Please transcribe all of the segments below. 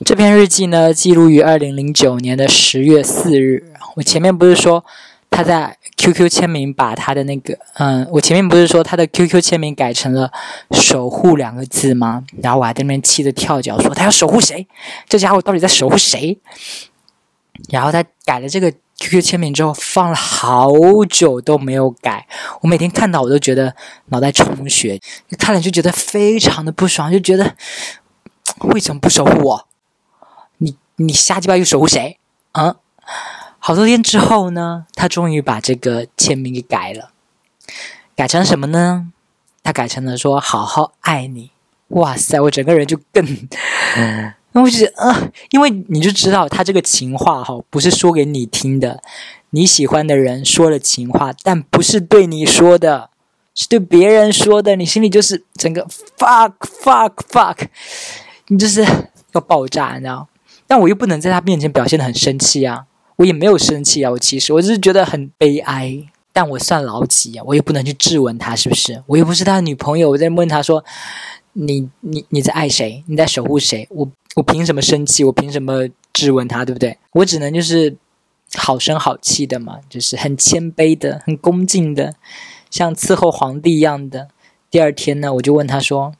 这篇日记呢，记录于二零零九年的十月四日。我前面不是说他在 QQ 签名把他的那个，嗯，我前面不是说他的 QQ 签名改成了“守护”两个字吗？然后我还在那边气得跳脚，说他要守护谁？这家伙到底在守护谁？然后他改了这个 QQ 签名之后，放了好久都没有改。我每天看到我都觉得脑袋充血，看了就觉得非常的不爽，就觉得 为什么不守护我？你你瞎鸡巴又守护谁？啊！好多天之后呢，他终于把这个签名给改了，改成什么呢？他改成了说“好好爱你”。哇塞，我整个人就更…… 那我就觉得，呃，因为你就知道他这个情话哈，不是说给你听的，你喜欢的人说了情话，但不是对你说的，是对别人说的，你心里就是整个 fuck fuck fuck，你就是要爆炸，你知道？但我又不能在他面前表现的很生气啊，我也没有生气啊，我其实我只是觉得很悲哀，但我算老几啊？我也不能去质问他是不是？我又不是他的女朋友，我在问他说，你你你在爱谁？你在守护谁？我。我凭什么生气？我凭什么质问他，对不对？我只能就是好声好气的嘛，就是很谦卑的、很恭敬的，像伺候皇帝一样的。第二天呢，我就问他说：“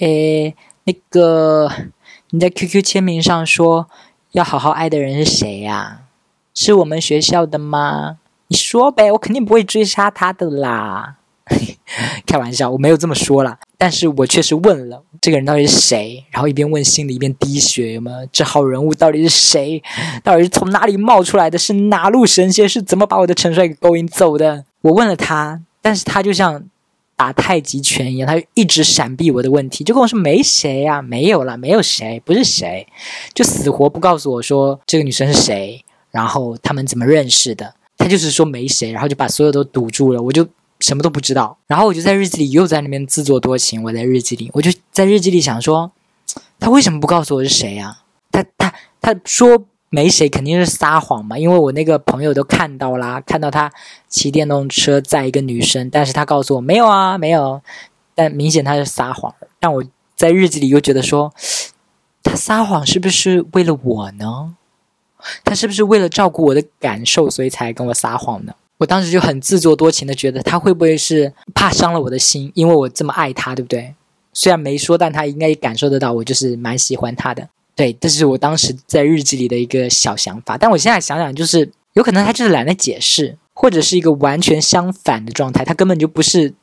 诶，那个你在 QQ 签名上说要好好爱的人是谁呀？是我们学校的吗？你说呗，我肯定不会追杀他的啦。开玩笑，我没有这么说啦。但是我确实问了这个人到底是谁，然后一边问心里一边滴血，有没有这号人物到底是谁？到底是从哪里冒出来的？是哪路神仙？是怎么把我的陈帅给勾引走的？我问了他，但是他就像打太极拳一样，他就一直闪避我的问题，就跟我说没谁呀，没有了，没有谁，不是谁，就死活不告诉我说这个女生是谁，然后他们怎么认识的？他就是说没谁，然后就把所有都堵住了，我就。什么都不知道，然后我就在日记里又在那边自作多情。我在日记里，我就在日记里想说，他为什么不告诉我是谁呀？他他他说没谁，肯定是撒谎嘛。因为我那个朋友都看到啦，看到他骑电动车载一个女生，但是他告诉我没有啊，没有。但明显他是撒谎。但我在日记里又觉得说，他撒谎是不是为了我呢？他是不是为了照顾我的感受，所以才跟我撒谎呢？我当时就很自作多情的觉得他会不会是怕伤了我的心，因为我这么爱他，对不对？虽然没说，但他应该也感受得到我就是蛮喜欢他的。对，这是我当时在日记里的一个小想法。但我现在想想，就是有可能他就是懒得解释，或者是一个完全相反的状态，他根本就不是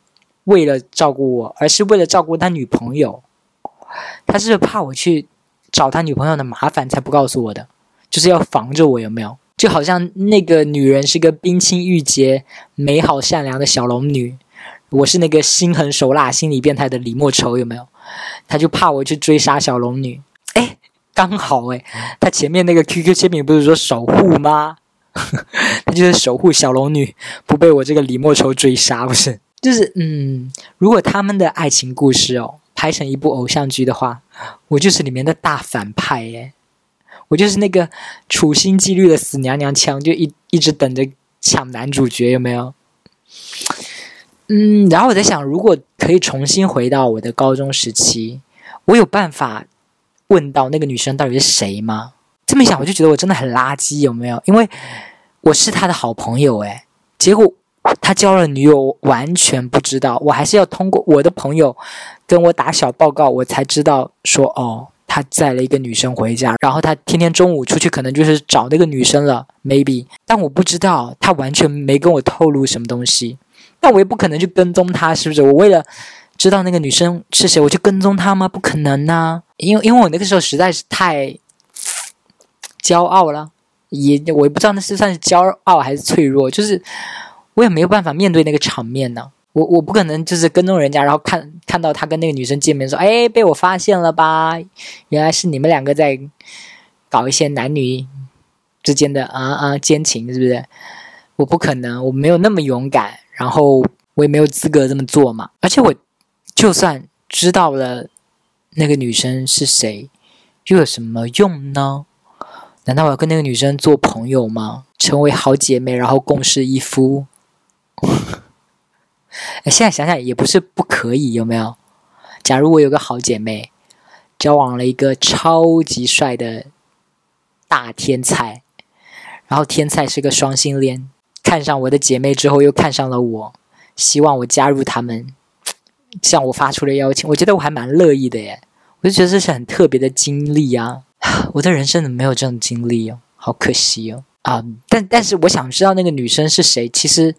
为了照顾我，而是为了照顾他女朋友。他是怕我去找他女朋友的麻烦才不告诉我的，就是要防着我，有没有？就好像那个女人是个冰清玉洁、美好善良的小龙女，我是那个心狠手辣、心理变态的李莫愁，有没有？他就怕我去追杀小龙女。刚好哎，他前面那个 QQ 签名不是说守护吗？他就是守护小龙女不被我这个李莫愁追杀，不是？就是嗯，如果他们的爱情故事哦拍成一部偶像剧的话，我就是里面的大反派耶。我就是那个处心积虑的死娘娘腔，就一一直等着抢男主角，有没有？嗯，然后我在想，如果可以重新回到我的高中时期，我有办法问到那个女生到底是谁吗？这么一想，我就觉得我真的很垃圾，有没有？因为我是他的好朋友，诶，结果他交了女友，完全不知道，我还是要通过我的朋友跟我打小报告，我才知道说哦。他载了一个女生回家，然后他天天中午出去，可能就是找那个女生了，maybe。但我不知道，他完全没跟我透露什么东西。那我也不可能去跟踪他，是不是？我为了知道那个女生是谁，我就跟踪她吗？不可能呐！因为因为我那个时候实在是太骄傲了，也我也不知道那是算是骄傲还是脆弱，就是我也没有办法面对那个场面呢。我我不可能就是跟踪人家，然后看看到他跟那个女生见面，说：“哎，被我发现了吧？原来是你们两个在搞一些男女之间的啊啊奸情，是不是？”我不可能，我没有那么勇敢，然后我也没有资格这么做嘛。而且我就算知道了那个女生是谁，又有什么用呢？难道我要跟那个女生做朋友吗？成为好姐妹，然后共侍一夫？现在想想也不是不可以，有没有？假如我有个好姐妹，交往了一个超级帅的大天才，然后天才是个双性恋，看上我的姐妹之后又看上了我，希望我加入他们，向我发出了邀请。我觉得我还蛮乐意的耶，我就觉得这是很特别的经历啊！我的人生怎么没有这种经历哦？好可惜哦！啊，但但是我想知道那个女生是谁，其实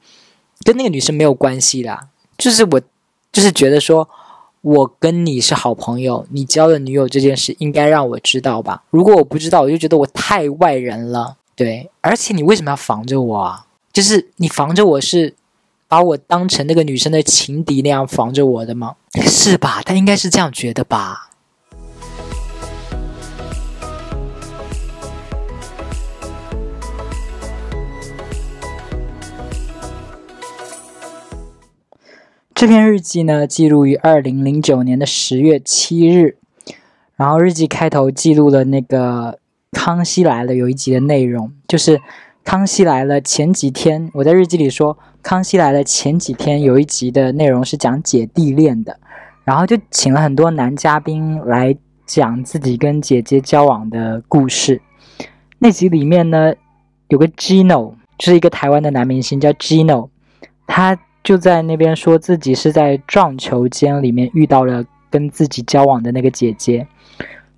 跟那个女生没有关系啦，就是我就是觉得说。我跟你是好朋友，你交了女友这件事应该让我知道吧？如果我不知道，我就觉得我太外人了。对，而且你为什么要防着我啊？就是你防着我是把我当成那个女生的情敌那样防着我的吗？是吧？他应该是这样觉得吧。这篇日记呢，记录于二零零九年的十月七日。然后日记开头记录了那个《康熙来了》有一集的内容，就是《康熙来了》前几天，我在日记里说，《康熙来了》前几天有一集的内容是讲姐弟恋的，然后就请了很多男嘉宾来讲自己跟姐姐交往的故事。那集里面呢，有个 Gino，就是一个台湾的男明星，叫 Gino，他。就在那边说自己是在撞球间里面遇到了跟自己交往的那个姐姐。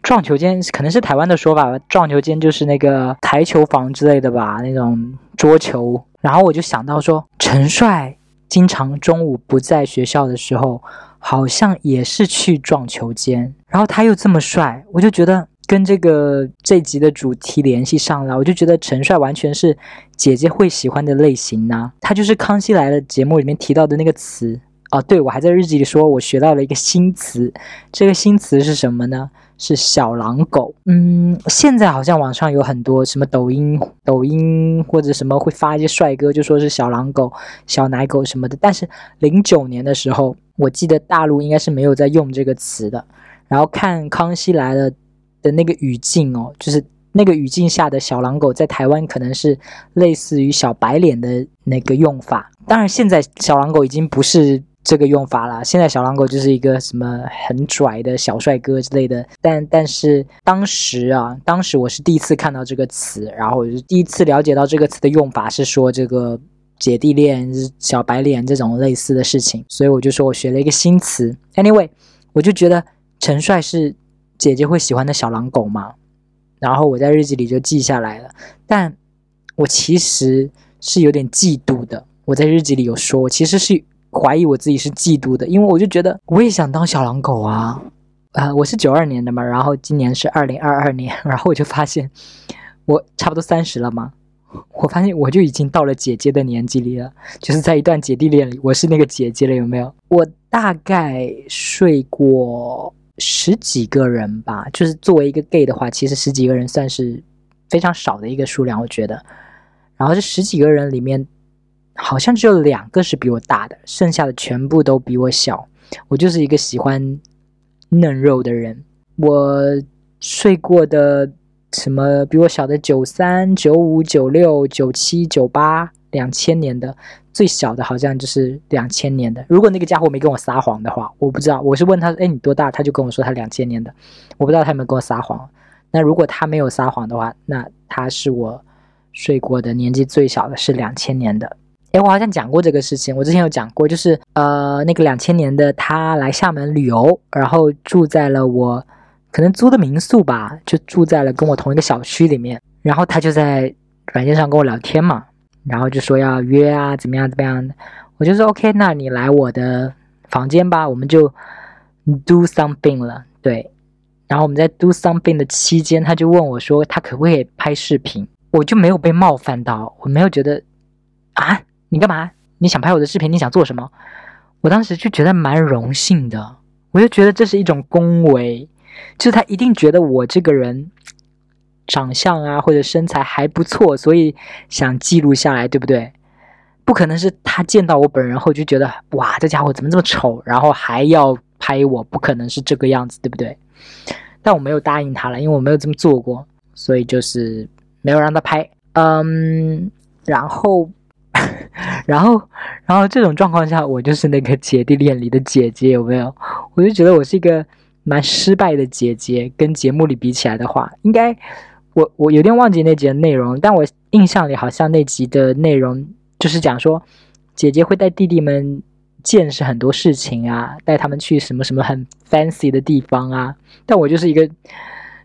撞球间可能是台湾的说法吧，撞球间就是那个台球房之类的吧，那种桌球。然后我就想到说，陈帅经常中午不在学校的时候，好像也是去撞球间。然后他又这么帅，我就觉得。跟这个这集的主题联系上了，我就觉得陈帅完全是姐姐会喜欢的类型呢。他就是《康熙来了》节目里面提到的那个词哦。对，我还在日记里说，我学到了一个新词。这个新词是什么呢？是小狼狗。嗯，现在好像网上有很多什么抖音、抖音或者什么会发一些帅哥，就说是小狼狗、小奶狗什么的。但是零九年的时候，我记得大陆应该是没有在用这个词的。然后看《康熙来了》。的那个语境哦，就是那个语境下的小狼狗，在台湾可能是类似于小白脸的那个用法。当然，现在小狼狗已经不是这个用法了。现在小狼狗就是一个什么很拽的小帅哥之类的。但但是当时啊，当时我是第一次看到这个词，然后我就第一次了解到这个词的用法是说这个姐弟恋、小白脸这种类似的事情。所以我就说我学了一个新词。Anyway，我就觉得陈帅是。姐姐会喜欢的小狼狗嘛？然后我在日记里就记下来了，但我其实是有点嫉妒的。我在日记里有说，我其实是怀疑我自己是嫉妒的，因为我就觉得我也想当小狼狗啊！啊，我是九二年的嘛，然后今年是二零二二年，然后我就发现我差不多三十了嘛，我发现我就已经到了姐姐的年纪里了，就是在一段姐弟恋里，我是那个姐姐了，有没有？我大概睡过。十几个人吧，就是作为一个 gay 的话，其实十几个人算是非常少的一个数量，我觉得。然后这十几个人里面，好像只有两个是比我大的，剩下的全部都比我小。我就是一个喜欢嫩肉的人。我睡过的什么比我小的九三、九五、九六、九七、九八。两千年的最小的，好像就是两千年的。如果那个家伙没跟我撒谎的话，我不知道。我是问他，哎，你多大？他就跟我说他两千年的。我不知道他有没有跟我撒谎。那如果他没有撒谎的话，那他是我睡过的年纪最小的，是两千年的。哎，我好像讲过这个事情。我之前有讲过，就是呃，那个两千年的他来厦门旅游，然后住在了我可能租的民宿吧，就住在了跟我同一个小区里面。然后他就在软件上跟我聊天嘛。然后就说要约啊，怎么样怎么样，我就说 OK，那你来我的房间吧，我们就 do something 了，对。然后我们在 do something 的期间，他就问我说，他可不可以拍视频？我就没有被冒犯到，我没有觉得啊，你干嘛？你想拍我的视频？你想做什么？我当时就觉得蛮荣幸的，我就觉得这是一种恭维，就是他一定觉得我这个人。长相啊，或者身材还不错，所以想记录下来，对不对？不可能是他见到我本人后就觉得哇，这家伙怎么这么丑，然后还要拍我？不可能是这个样子，对不对？但我没有答应他了，因为我没有这么做过，所以就是没有让他拍。嗯，然后，然后，然后这种状况下，我就是那个姐弟恋里的姐姐，有没有？我就觉得我是一个蛮失败的姐姐，跟节目里比起来的话，应该我我有点忘记那集的内容，但我印象里好像那集的内容就是讲说，姐姐会带弟弟们见识很多事情啊，带他们去什么什么很 fancy 的地方啊，但我就是一个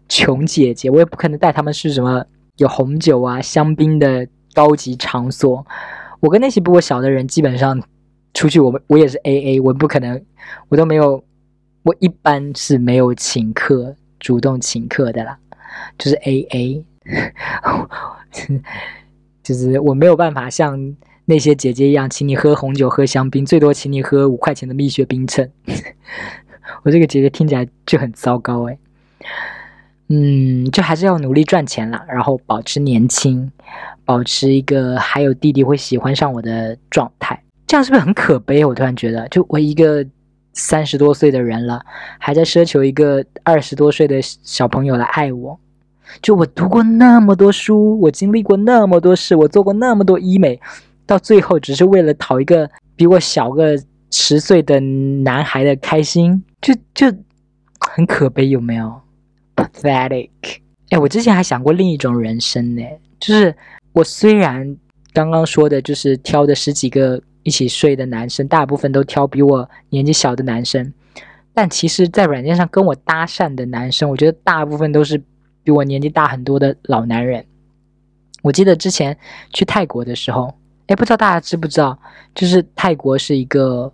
穷姐姐，我也不可能带他们去什么有红酒啊、香槟的高级场所。我跟那些比我小的人基本上出去，我们我也是 A A，我不可能，我都没有。我一般是没有请客，主动请客的啦，就是 A A，就是我没有办法像那些姐姐一样，请你喝红酒、喝香槟，最多请你喝五块钱的蜜雪冰城。我这个姐姐听起来就很糟糕哎，嗯，就还是要努力赚钱啦，然后保持年轻，保持一个还有弟弟会喜欢上我的状态，这样是不是很可悲？我突然觉得，就我一个。三十多岁的人了，还在奢求一个二十多岁的小朋友来爱我。就我读过那么多书，我经历过那么多事，我做过那么多医美，到最后只是为了讨一个比我小个十岁的男孩的开心，就就很可悲，有没有？Pathetic。哎，我之前还想过另一种人生呢，就是我虽然刚刚说的就是挑的十几个。一起睡的男生，大部分都挑比我年纪小的男生，但其实，在软件上跟我搭讪的男生，我觉得大部分都是比我年纪大很多的老男人。我记得之前去泰国的时候，哎，不知道大家知不知道，就是泰国是一个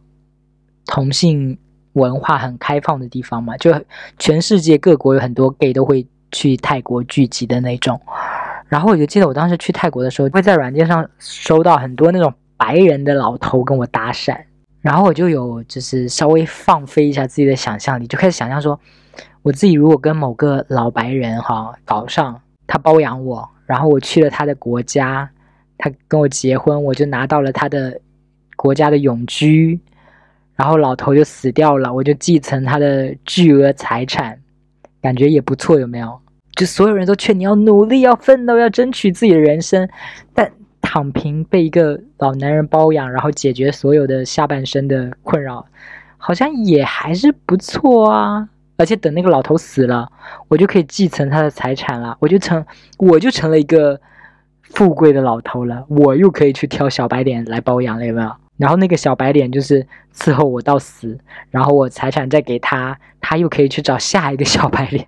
同性文化很开放的地方嘛，就全世界各国有很多 gay 都会去泰国聚集的那种。然后我就记得我当时去泰国的时候，会在软件上收到很多那种。白人的老头跟我搭讪，然后我就有就是稍微放飞一下自己的想象力，就开始想象说，我自己如果跟某个老白人哈搞上，他包养我，然后我去了他的国家，他跟我结婚，我就拿到了他的国家的永居，然后老头就死掉了，我就继承他的巨额财产，感觉也不错，有没有？就所有人都劝你要努力，要奋斗，要争取自己的人生，但。躺平被一个老男人包养，然后解决所有的下半生的困扰，好像也还是不错啊！而且等那个老头死了，我就可以继承他的财产了，我就成我就成了一个富贵的老头了，我又可以去挑小白脸来包养了，有没有？然后那个小白脸就是伺候我到死，然后我财产再给他，他又可以去找下一个小白脸。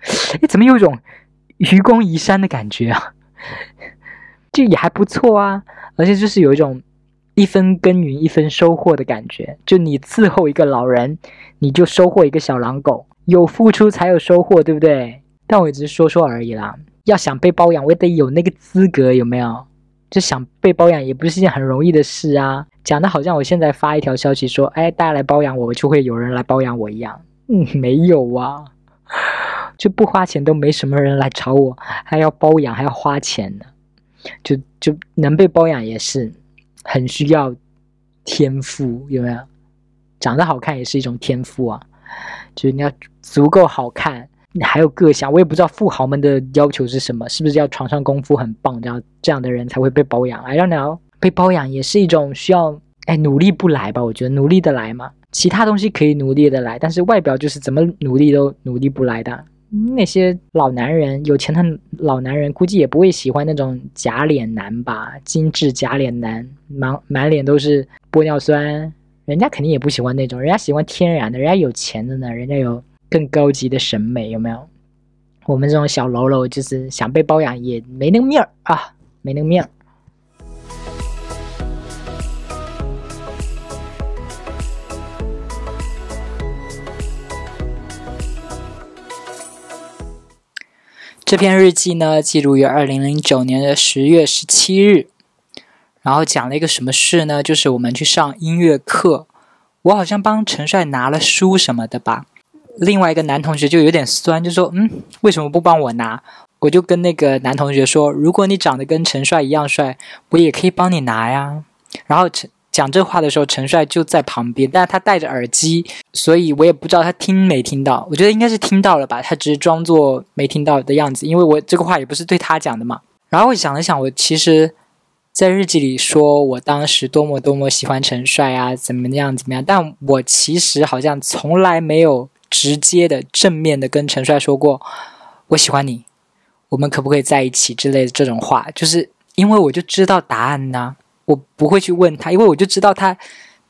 哎，怎么有一种愚公移山的感觉啊？就也还不错啊，而且就是有一种一分耕耘一分收获的感觉。就你伺候一个老人，你就收获一个小狼狗，有付出才有收获，对不对？但我只是说说而已啦。要想被包养，我也得有那个资格，有没有？就想被包养也不是件很容易的事啊。讲的好像我现在发一条消息说，哎，大家来包养我，就会有人来包养我一样。嗯，没有啊，就不花钱都没什么人来找我，还要包养还要花钱呢。就就能被包养也是很需要天赋，有没有？长得好看也是一种天赋啊！就是你要足够好看，还有各项。我也不知道富豪们的要求是什么，是不是要床上功夫很棒，这样这样的人才会被包养？I don't know。被包养也是一种需要，哎，努力不来吧？我觉得努力的来嘛，其他东西可以努力的来，但是外表就是怎么努力都努力不来的。那些老男人，有钱的老男人，估计也不会喜欢那种假脸男吧？精致假脸男，满满脸都是玻尿酸，人家肯定也不喜欢那种，人家喜欢天然的，人家有钱的呢，人家有更高级的审美，有没有？我们这种小喽啰，就是想被包养也没那个命儿啊，没那个命儿。这篇日记呢，记录于二零零九年的十月十七日，然后讲了一个什么事呢？就是我们去上音乐课，我好像帮陈帅拿了书什么的吧。另外一个男同学就有点酸，就说：“嗯，为什么不帮我拿？”我就跟那个男同学说：“如果你长得跟陈帅一样帅，我也可以帮你拿呀。”然后陈。讲这话的时候，陈帅就在旁边，但是他戴着耳机，所以我也不知道他听没听到。我觉得应该是听到了吧，他只是装作没听到的样子，因为我这个话也不是对他讲的嘛。然后我想了想，我其实，在日记里说我当时多么多么喜欢陈帅啊，怎么样怎么样，但我其实好像从来没有直接的、正面的跟陈帅说过“我喜欢你，我们可不可以在一起”之类的这种话，就是因为我就知道答案呢，我不会去问他，因为我就知道他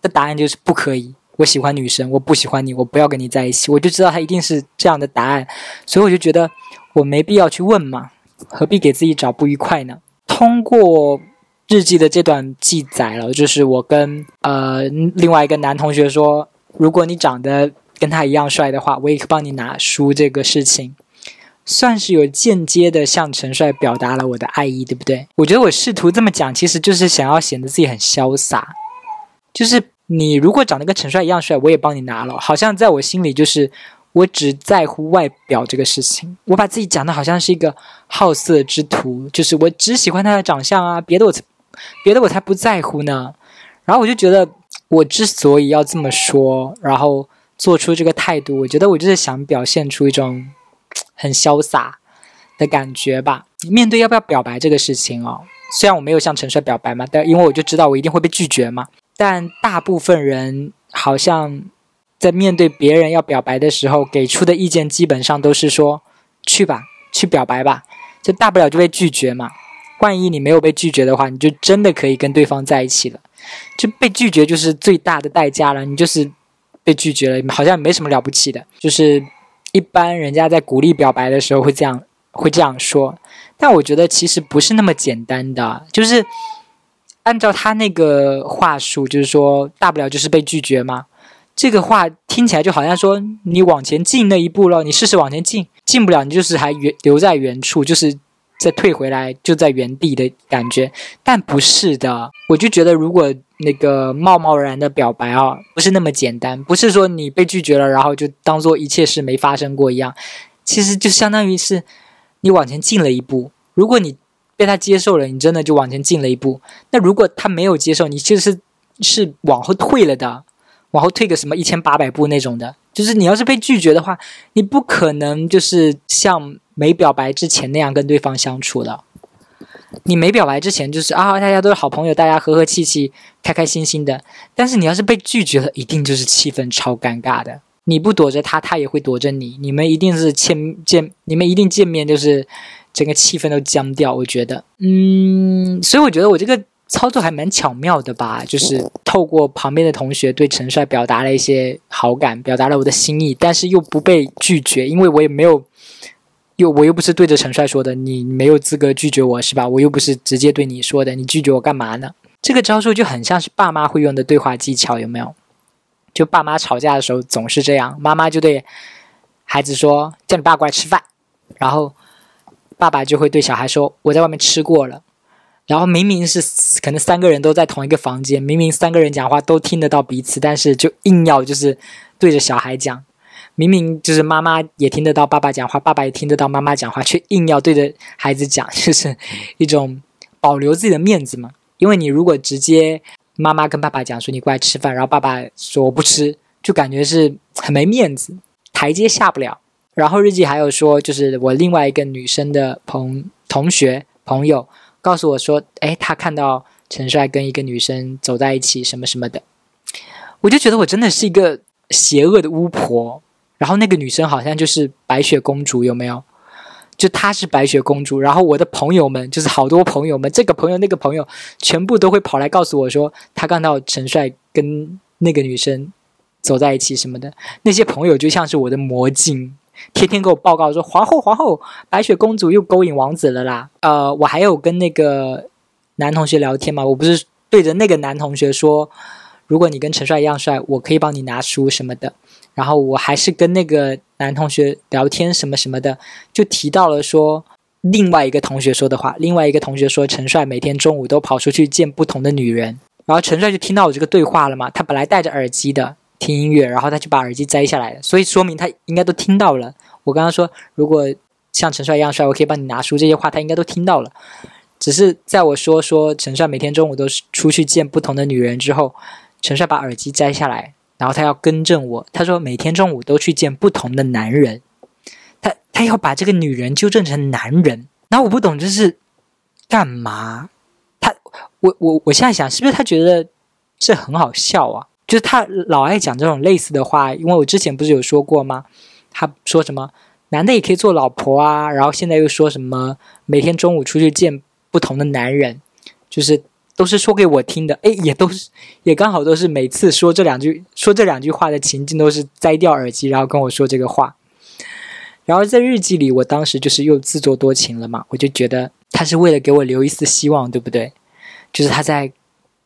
的答案就是不可以。我喜欢女生，我不喜欢你，我不要跟你在一起，我就知道他一定是这样的答案，所以我就觉得我没必要去问嘛，何必给自己找不愉快呢？通过日记的这段记载了，就是我跟呃另外一个男同学说，如果你长得跟他一样帅的话，我也可以帮你拿书这个事情，算是有间接的向陈帅表达了我的爱意，对不对？我觉得我试图这么讲，其实就是想要显得自己很潇洒，就是。你如果长得跟陈帅一样帅，我也帮你拿了。好像在我心里，就是我只在乎外表这个事情。我把自己讲的好像是一个好色之徒，就是我只喜欢他的长相啊，别的我才别的我才不在乎呢。然后我就觉得，我之所以要这么说，然后做出这个态度，我觉得我就是想表现出一种 很潇洒的感觉吧。面对要不要表白这个事情哦，虽然我没有向陈帅表白嘛，但因为我就知道我一定会被拒绝嘛。但大部分人好像在面对别人要表白的时候，给出的意见基本上都是说：“去吧，去表白吧，就大不了就被拒绝嘛。万一你没有被拒绝的话，你就真的可以跟对方在一起了。就被拒绝就是最大的代价了，你就是被拒绝了，好像没什么了不起的。就是一般人家在鼓励表白的时候会这样会这样说，但我觉得其实不是那么简单的，就是。按照他那个话术，就是说，大不了就是被拒绝嘛。这个话听起来就好像说，你往前进那一步了，你试试往前进，进不了，你就是还原留在原处，就是再退回来就在原地的感觉。但不是的，我就觉得，如果那个贸贸然的表白啊，不是那么简单，不是说你被拒绝了，然后就当做一切事没发生过一样，其实就相当于是你往前进了一步。如果你被他接受了，你真的就往前进了一步。那如果他没有接受，你其实是往后退了的，往后退个什么一千八百步那种的。就是你要是被拒绝的话，你不可能就是像没表白之前那样跟对方相处的。你没表白之前就是啊，大家都是好朋友，大家和和气气、开开心心的。但是你要是被拒绝了，一定就是气氛超尴尬的。你不躲着他，他也会躲着你。你们一定是见见，你们一定见面就是。整个气氛都僵掉，我觉得，嗯，所以我觉得我这个操作还蛮巧妙的吧，就是透过旁边的同学对陈帅表达了一些好感，表达了我的心意，但是又不被拒绝，因为我也没有，又我又不是对着陈帅说的，你没有资格拒绝我是吧？我又不是直接对你说的，你拒绝我干嘛呢？这个招数就很像是爸妈会用的对话技巧，有没有？就爸妈吵架的时候总是这样，妈妈就对孩子说：“叫你爸过来吃饭。”然后。爸爸就会对小孩说：“我在外面吃过了。”然后明明是可能三个人都在同一个房间，明明三个人讲话都听得到彼此，但是就硬要就是对着小孩讲。明明就是妈妈也听得到爸爸讲话，爸爸也听得到妈妈讲话，却硬要对着孩子讲，就是一种保留自己的面子嘛。因为你如果直接妈妈跟爸爸讲说你过来吃饭，然后爸爸说我不吃，就感觉是很没面子，台阶下不了。然后日记还有说，就是我另外一个女生的朋同学朋友告诉我说，哎，他看到陈帅跟一个女生走在一起，什么什么的，我就觉得我真的是一个邪恶的巫婆。然后那个女生好像就是白雪公主，有没有？就她是白雪公主，然后我的朋友们就是好多朋友们，这个朋友那个朋友全部都会跑来告诉我说，他看到陈帅跟那个女生走在一起什么的。那些朋友就像是我的魔镜。天天给我报告说皇后皇后，白雪公主又勾引王子了啦。呃，我还有跟那个男同学聊天嘛，我不是对着那个男同学说，如果你跟陈帅一样帅，我可以帮你拿书什么的。然后我还是跟那个男同学聊天什么什么的，就提到了说另外一个同学说的话。另外一个同学说陈帅每天中午都跑出去见不同的女人，然后陈帅就听到我这个对话了嘛。他本来戴着耳机的。听音乐，然后他就把耳机摘下来了，所以说明他应该都听到了。我刚刚说，如果像陈帅一样帅，我可以帮你拿书，这些话他应该都听到了。只是在我说说陈帅每天中午都是出去见不同的女人之后，陈帅把耳机摘下来，然后他要更正我，他说每天中午都去见不同的男人，他他要把这个女人纠正成男人。那我不懂这是干嘛？他我我我现在想，是不是他觉得这很好笑啊？就是他老爱讲这种类似的话，因为我之前不是有说过吗？他说什么男的也可以做老婆啊，然后现在又说什么每天中午出去见不同的男人，就是都是说给我听的。哎，也都是，也刚好都是每次说这两句说这两句话的情境都是摘掉耳机，然后跟我说这个话。然后在日记里，我当时就是又自作多情了嘛，我就觉得他是为了给我留一丝希望，对不对？就是他在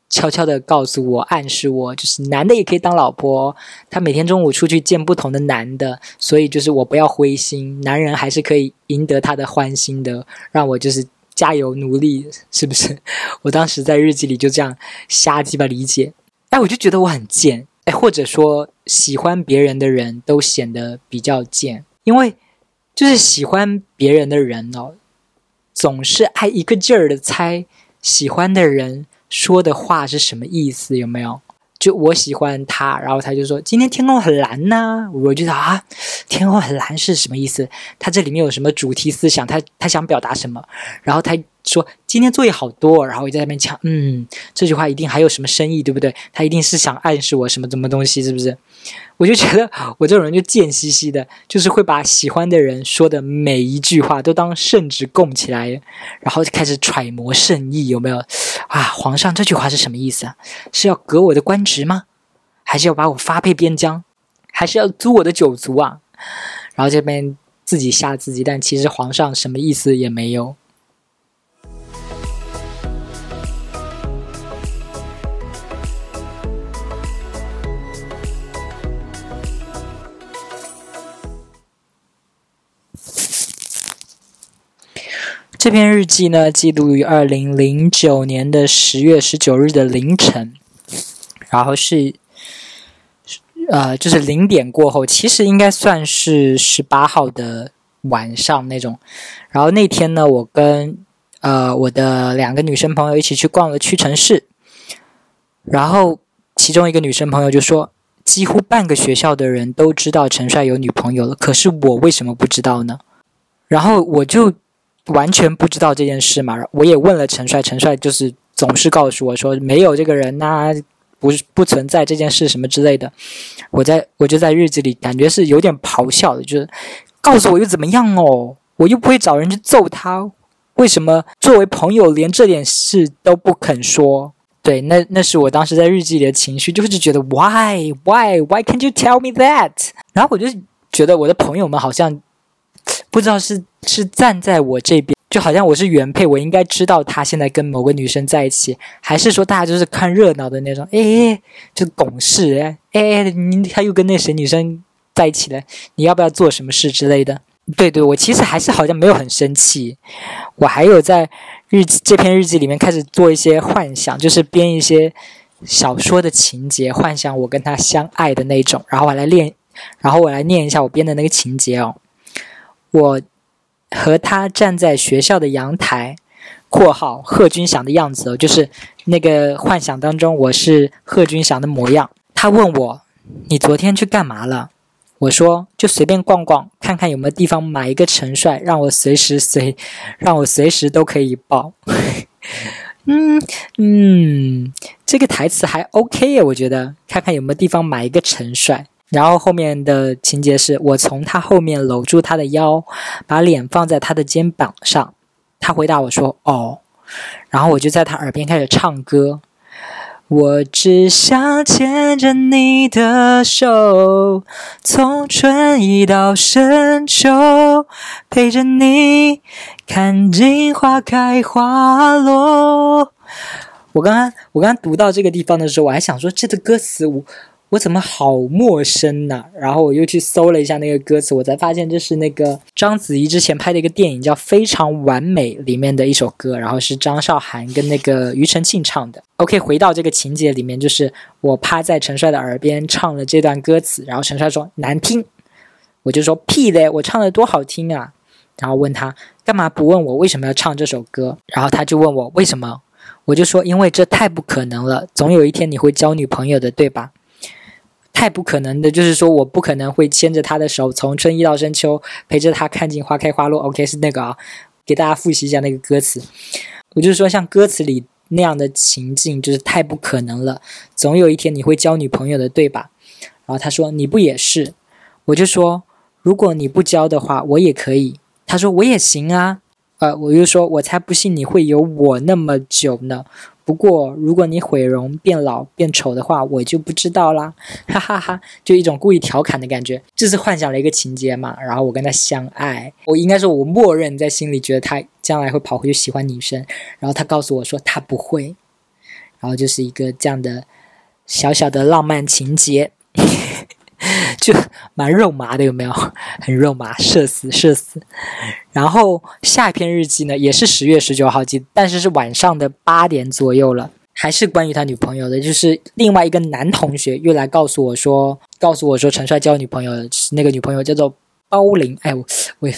悄悄的告诉我、暗示我，就是男的也可以当老婆。他每天中午出去见不同的男的，所以就是我不要灰心，男人还是可以赢得他的欢心的。让我就是加油努力，是不是？我当时在日记里就这样瞎鸡巴理解。哎，我就觉得我很贱，哎，或者说喜欢别人的人都显得比较贱，因为。就是喜欢别人的人哦，总是爱一个劲儿的猜喜欢的人说的话是什么意思，有没有？就我喜欢他，然后他就说今天天空很蓝呐，我觉得啊，天空很蓝是什么意思？他这里面有什么主题思想？他他想表达什么？然后他。说今天作业好多，然后我在那边讲，嗯，这句话一定还有什么深意，对不对？他一定是想暗示我什么什么东西，是不是？我就觉得我这种人就贱兮兮的，就是会把喜欢的人说的每一句话都当圣旨供起来，然后就开始揣摩圣意，有没有？啊，皇上这句话是什么意思啊？是要革我的官职吗？还是要把我发配边疆？还是要诛我的九族啊？然后这边自己吓自己，但其实皇上什么意思也没有。这篇日记呢，记录于二零零九年的十月十九日的凌晨，然后是，呃，就是零点过后，其实应该算是十八号的晚上那种。然后那天呢，我跟呃我的两个女生朋友一起去逛了屈臣氏，然后其中一个女生朋友就说，几乎半个学校的人都知道陈帅有女朋友了，可是我为什么不知道呢？然后我就。完全不知道这件事嘛？我也问了陈帅，陈帅就是总是告诉我说没有这个人呐，不不存在这件事什么之类的。我在我就在日记里感觉是有点咆哮的，就是告诉我又怎么样哦？我又不会找人去揍他，为什么作为朋友连这点事都不肯说？对，那那是我当时在日记里的情绪，就是觉得 Why Why Why can't you tell me that？然后我就觉得我的朋友们好像。不知道是是站在我这边，就好像我是原配，我应该知道他现在跟某个女生在一起，还是说大家就是看热闹的那种？哎，就拱事，哎哎，你他又跟那谁女生在一起了，你要不要做什么事之类的？对对，我其实还是好像没有很生气，我还有在日记这篇日记里面开始做一些幻想，就是编一些小说的情节，幻想我跟他相爱的那种，然后我来练，然后我来念一下我编的那个情节哦。我和他站在学校的阳台（括号贺军翔的样子哦），就是那个幻想当中我是贺军翔的模样。他问我：“你昨天去干嘛了？”我说：“就随便逛逛，看看有没有地方买一个陈帅，让我随时随，让我随时都可以抱。”嗯嗯，这个台词还 OK 呀，我觉得。看看有没有地方买一个陈帅。然后后面的情节是我从他后面搂住他的腰，把脸放在他的肩膀上。他回答我说：“哦。”然后我就在他耳边开始唱歌。我只想牵着你的手，从春意到深秋，陪着你看尽花开花落。我刚刚我刚刚读到这个地方的时候，我还想说这个歌词我。我怎么好陌生呢？然后我又去搜了一下那个歌词，我才发现这是那个章子怡之前拍的一个电影叫《非常完美》里面的一首歌，然后是张韶涵跟那个庾澄庆唱的。OK，回到这个情节里面，就是我趴在陈帅的耳边唱了这段歌词，然后陈帅说难听，我就说屁嘞，我唱的多好听啊！然后问他干嘛不问我为什么要唱这首歌？然后他就问我为什么，我就说因为这太不可能了，总有一天你会交女朋友的，对吧？太不可能的，就是说我不可能会牵着他的手，从春一到深秋，陪着他看尽花开花落。OK，是那个啊，给大家复习一下那个歌词。我就是说，像歌词里那样的情境就是太不可能了，总有一天你会交女朋友的，对吧？然后他说你不也是？我就说如果你不交的话，我也可以。他说我也行啊。呃，我就说我才不信你会有我那么久呢。不过，如果你毁容、变老、变丑的话，我就不知道啦，哈哈哈！就一种故意调侃的感觉，这是幻想了一个情节嘛。然后我跟他相爱，我应该说，我默认在心里觉得他将来会跑回去喜欢女生。然后他告诉我说他不会，然后就是一个这样的小小的浪漫情节。就蛮肉麻的，有没有？很肉麻，社死，社死。然后下一篇日记呢，也是十月十九号记，但是是晚上的八点左右了，还是关于他女朋友的。就是另外一个男同学又来告诉我说，告诉我说陈帅交女朋友，那个女朋友叫做包玲。哎，我我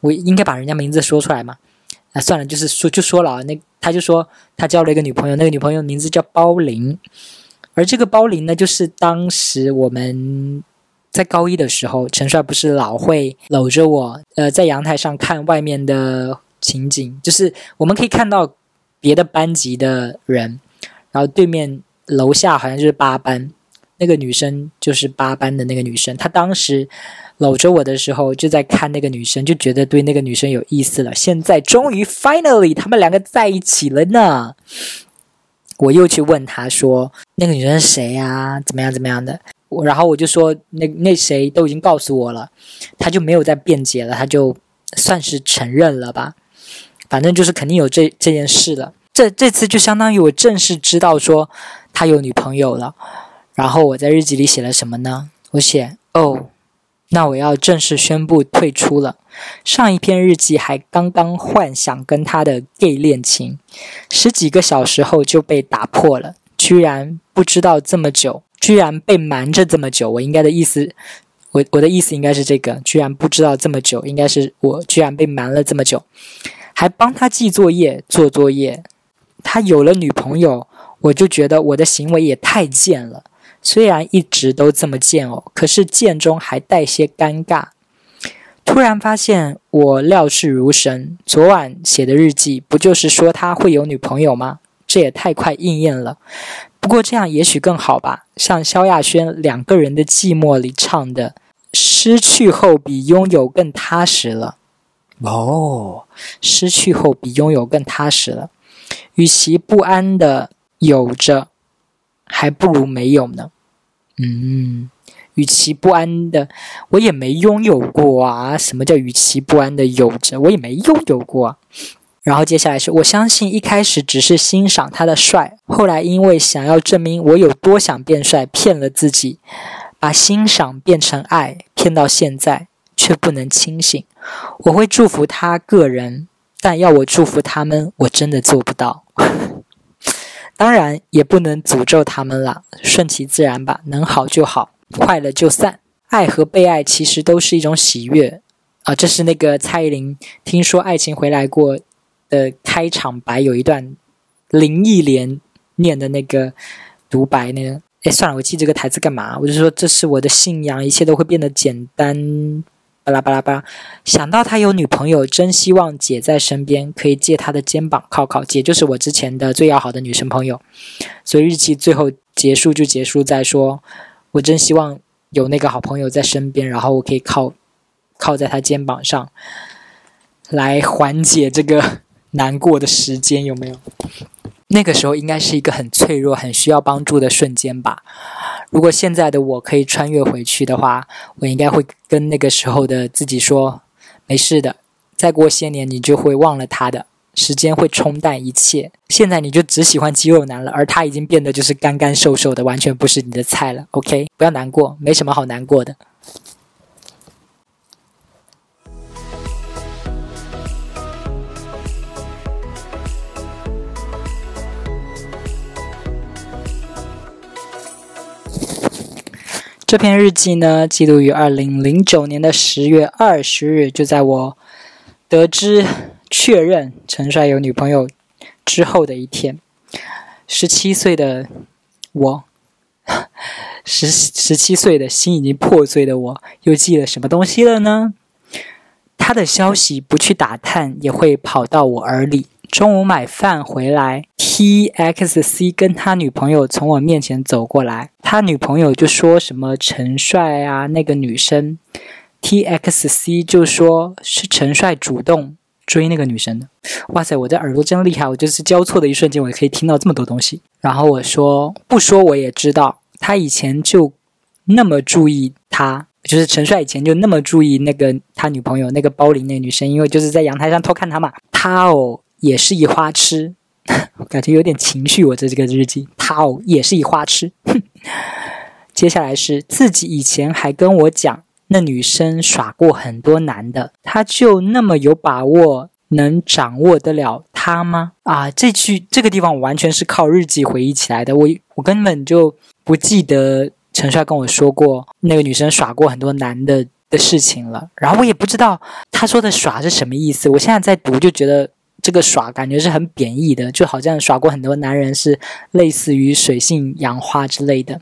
我应该把人家名字说出来吗？啊，算了，就是说就说了啊。那他就说他交了一个女朋友，那个女朋友名字叫包玲。而这个包林呢，就是当时我们在高一的时候，陈帅不是老会搂着我，呃，在阳台上看外面的情景，就是我们可以看到别的班级的人，然后对面楼下好像就是八班，那个女生就是八班的那个女生，她当时搂着我的时候就在看那个女生，就觉得对那个女生有意思了。现在终于 finally 他们两个在一起了呢。我又去问他说：“那个女生是谁呀？怎么样怎么样的？”我然后我就说：“那那谁都已经告诉我了。”他就没有再辩解了，他就算是承认了吧。反正就是肯定有这这件事了。这这次就相当于我正式知道说他有女朋友了。然后我在日记里写了什么呢？我写：“哦。”那我要正式宣布退出了。上一篇日记还刚刚幻想跟他的 gay 恋情，十几个小时后就被打破了。居然不知道这么久，居然被瞒着这么久。我应该的意思，我我的意思应该是这个：居然不知道这么久，应该是我居然被瞒了这么久，还帮他记作业、做作业。他有了女朋友，我就觉得我的行为也太贱了。虽然一直都这么贱哦，可是贱中还带些尴尬。突然发现我料事如神，昨晚写的日记不就是说他会有女朋友吗？这也太快应验了。不过这样也许更好吧，像萧亚轩两个人的寂寞里唱的：“失去后比拥有更踏实了。”哦，失去后比拥有更踏实了。与其不安的有着。还不如没有呢。嗯，与其不安的，我也没拥有过啊。什么叫与其不安的有着？我也没拥有过。然后接下来是我相信一开始只是欣赏他的帅，后来因为想要证明我有多想变帅，骗了自己，把欣赏变成爱，骗到现在却不能清醒。我会祝福他个人，但要我祝福他们，我真的做不到。当然也不能诅咒他们了，顺其自然吧，能好就好，坏了就散。爱和被爱其实都是一种喜悦啊！这是那个蔡依林《听说爱情回来过》的开场白，有一段林忆莲念的那个独白。那个，哎，算了，我记这个台词干嘛？我就说这是我的信仰，一切都会变得简单。巴拉巴拉巴，想到他有女朋友，真希望姐在身边，可以借他的肩膀靠靠。姐就是我之前的最要好的女生朋友，所以日期最后结束就结束在说，我真希望有那个好朋友在身边，然后我可以靠靠在他肩膀上，来缓解这个 难过的时间，有没有？那个时候应该是一个很脆弱、很需要帮助的瞬间吧。如果现在的我可以穿越回去的话，我应该会跟那个时候的自己说：“没事的，再过些年你就会忘了他的，时间会冲淡一切。现在你就只喜欢肌肉男了，而他已经变得就是干干瘦瘦的，完全不是你的菜了。”OK，不要难过，没什么好难过的。这篇日记呢，记录于二零零九年的十月二十日，就在我得知确认陈帅有女朋友之后的一天。十七岁的我，十十七岁的心已经破碎的我，又记了什么东西了呢？他的消息不去打探，也会跑到我耳里。中午买饭回来，TXC 跟他女朋友从我面前走过来，他女朋友就说什么陈帅啊，那个女生，TXC 就说是陈帅主动追那个女生的。哇塞，我的耳朵真厉害，我就是交错的一瞬间，我也可以听到这么多东西。然后我说不说我也知道，他以前就那么注意他。就是陈帅以前就那么注意那个他女朋友那个包里那女生，因为就是在阳台上偷看他嘛。他哦也是一花痴，感觉有点情绪。我这这个日记，他哦也是一花痴。接下来是自己以前还跟我讲，那女生耍过很多男的，他就那么有把握能掌握得了他吗？啊，这句这个地方我完全是靠日记回忆起来的，我我根本就不记得。陈帅跟我说过，那个女生耍过很多男的的事情了，然后我也不知道他说的耍是什么意思。我现在在读就觉得这个耍感觉是很贬义的，就好像耍过很多男人是类似于水性杨花之类的。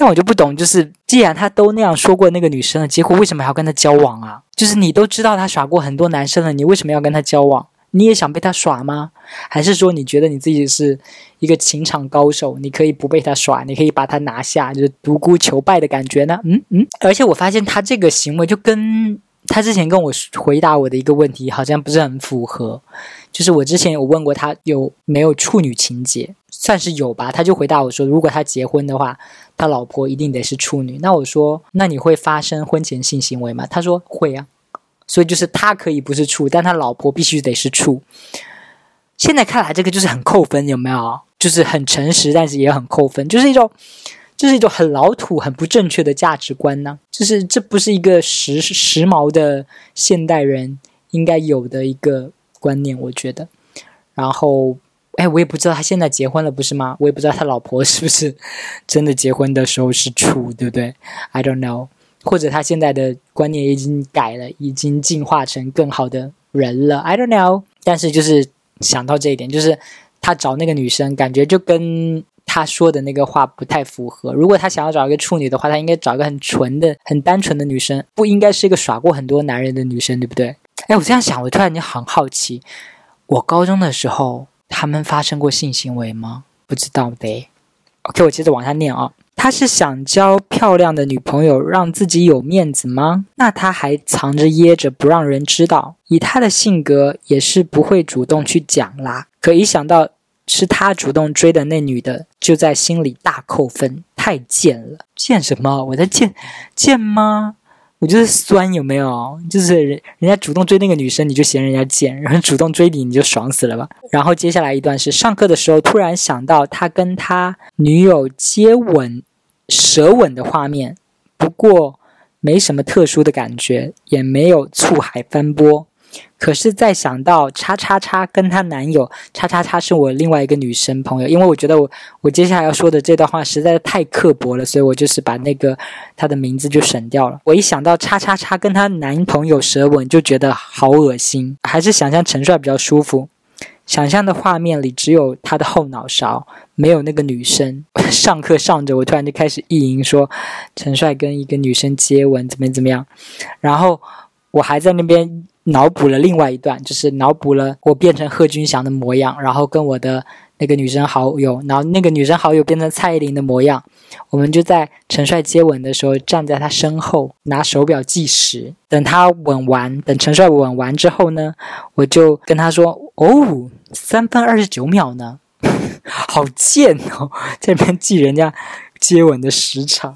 但我就不懂，就是既然他都那样说过那个女生了，结果为什么还要跟他交往啊？就是你都知道他耍过很多男生了，你为什么要跟他交往？你也想被他耍吗？还是说你觉得你自己是一个情场高手，你可以不被他耍，你可以把他拿下，就是独孤求败的感觉呢？嗯嗯。而且我发现他这个行为就跟他之前跟我回答我的一个问题好像不是很符合。就是我之前有问过他有没有处女情节，算是有吧。他就回答我说，如果他结婚的话，他老婆一定得是处女。那我说，那你会发生婚前性行为吗？他说会啊。所以就是他可以不是处，但他老婆必须得是处。现在看来，这个就是很扣分，有没有？就是很诚实，但是也很扣分，就是一种，就是一种很老土、很不正确的价值观呢。就是这不是一个时时髦的现代人应该有的一个观念，我觉得。然后，哎，我也不知道他现在结婚了，不是吗？我也不知道他老婆是不是 真的结婚的时候是处，对不对？I don't know。或者他现在的观念已经改了，已经进化成更好的人了。I don't know。但是就是想到这一点，就是他找那个女生，感觉就跟他说的那个话不太符合。如果他想要找一个处女的话，他应该找一个很纯的、很单纯的女生，不应该是一个耍过很多男人的女生，对不对？哎，我这样想，我突然间很好奇，我高中的时候他们发生过性行为吗？不知道的。OK，我接着往下念啊。他是想交漂亮的女朋友，让自己有面子吗？那他还藏着掖着不让人知道，以他的性格也是不会主动去讲啦。可一想到是他主动追的那女的，就在心里大扣分，太贱了！贱什么？我在贱贱吗？我就是酸，有没有？就是人人家主动追那个女生，你就嫌人家贱；然后主动追你，你就爽死了吧？然后接下来一段是上课的时候，突然想到他跟他女友接吻、舌吻的画面，不过没什么特殊的感觉，也没有醋海翻波。可是再想到叉叉叉跟她男友叉叉叉是我另外一个女生朋友，因为我觉得我我接下来要说的这段话实在是太刻薄了，所以我就是把那个她的名字就省掉了。我一想到叉叉叉跟她男朋友舌吻，就觉得好恶心，还是想象陈帅比较舒服。想象的画面里只有他的后脑勺，没有那个女生。上课上着，我突然就开始意淫说陈帅跟一个女生接吻怎么怎么样，然后我还在那边。脑补了另外一段，就是脑补了我变成贺军翔的模样，然后跟我的那个女生好友，然后那个女生好友变成蔡依林的模样，我们就在陈帅接吻的时候站在他身后，拿手表计时，等他吻完，等陈帅吻完之后呢，我就跟他说：“哦，三分二十九秒呢，好贱哦，在那边记人家接吻的时长。”